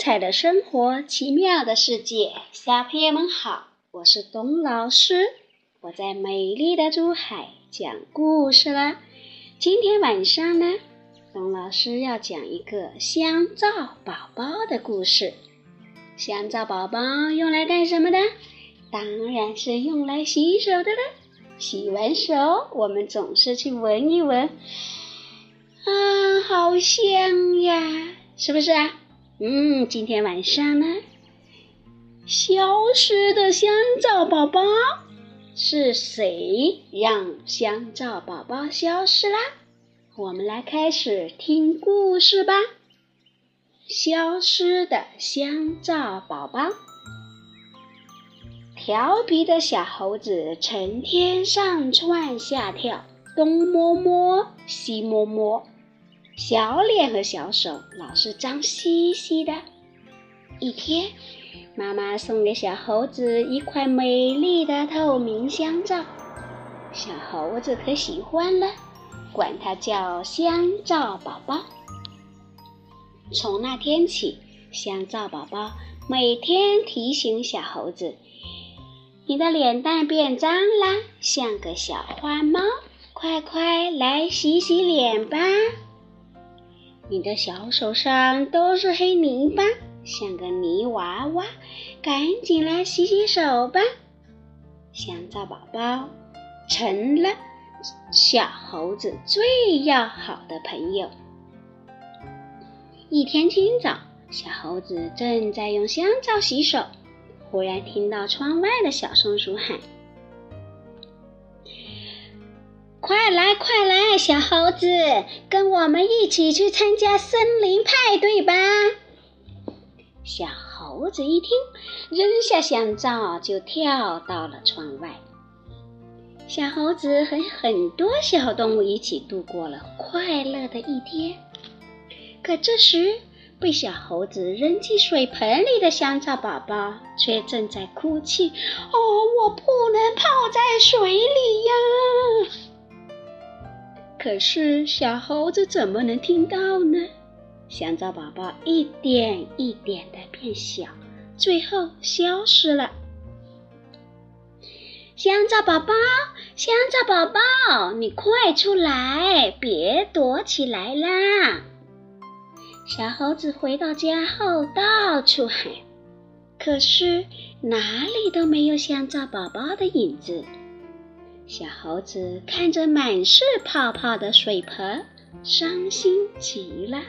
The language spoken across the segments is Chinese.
彩的生活，奇妙的世界，小朋友们好，我是董老师，我在美丽的珠海讲故事了。今天晚上呢，董老师要讲一个香皂宝宝的故事。香皂宝宝用来干什么的？当然是用来洗手的了。洗完手，我们总是去闻一闻，啊，好香呀，是不是啊？嗯，今天晚上呢，消失的香皂宝宝是谁让香皂宝宝消失啦？我们来开始听故事吧。消失的香皂宝宝，调皮的小猴子成天上窜下跳，东摸摸，西摸摸。小脸和小手老是脏兮兮的。一天，妈妈送给小猴子一块美丽的透明香皂，小猴子可喜欢了，管它叫香皂宝宝。从那天起，香皂宝宝每天提醒小猴子：“你的脸蛋变脏啦，像个小花猫，快快来洗洗脸吧。”你的小手上都是黑泥巴，像个泥娃娃，赶紧来洗洗手吧。香皂宝宝成了小猴子最要好的朋友。一天清早，小猴子正在用香皂洗手，忽然听到窗外的小松鼠喊。快来快来，小猴子，跟我们一起去参加森林派对吧！小猴子一听，扔下香皂就跳到了窗外。小猴子和很多小动物一起度过了快乐的一天。可这时，被小猴子扔进水盆里的香皂宝宝却正在哭泣：“哦，我不能泡在水里呀！”可是小猴子怎么能听到呢？香皂宝宝一点一点的变小，最后消失了。香皂宝宝，香皂宝宝，你快出来，别躲起来啦！小猴子回到家后到处喊，可是哪里都没有香皂宝宝的影子。小猴子看着满是泡泡的水盆，伤心极了。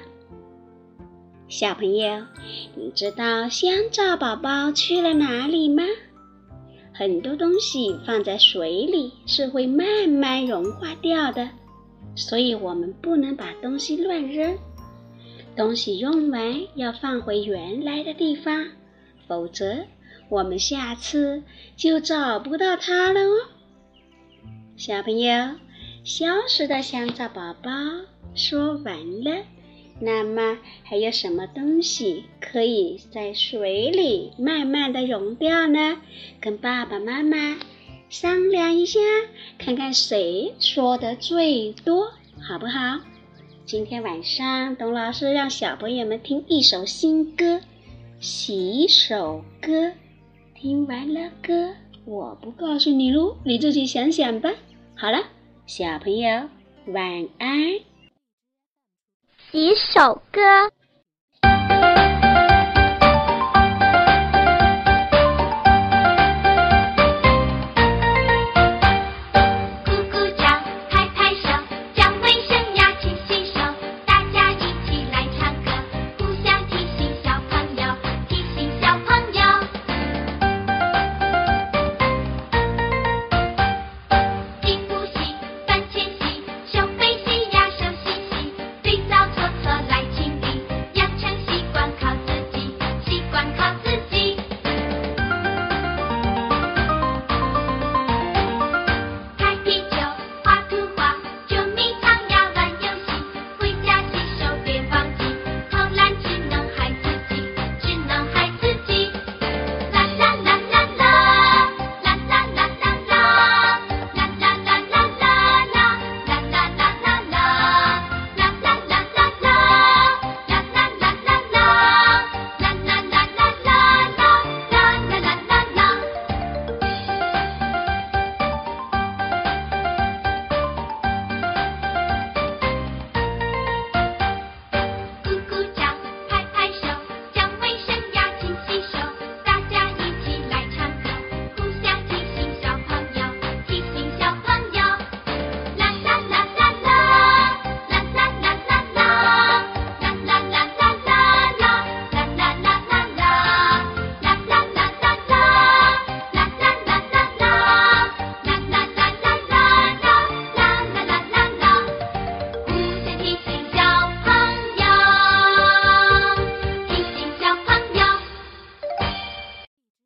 小朋友，你知道香皂宝宝去了哪里吗？很多东西放在水里是会慢慢融化掉的，所以我们不能把东西乱扔。东西用完要放回原来的地方，否则我们下次就找不到它了哦。小朋友，消失的香皂宝宝说完了。那么还有什么东西可以在水里慢慢的溶掉呢？跟爸爸妈妈商量一下，看看谁说的最多，好不好？今天晚上，董老师让小朋友们听一首新歌《洗手歌》。听完了歌，我不告诉你喽，你自己想想吧。好了，小朋友，晚安。洗手歌。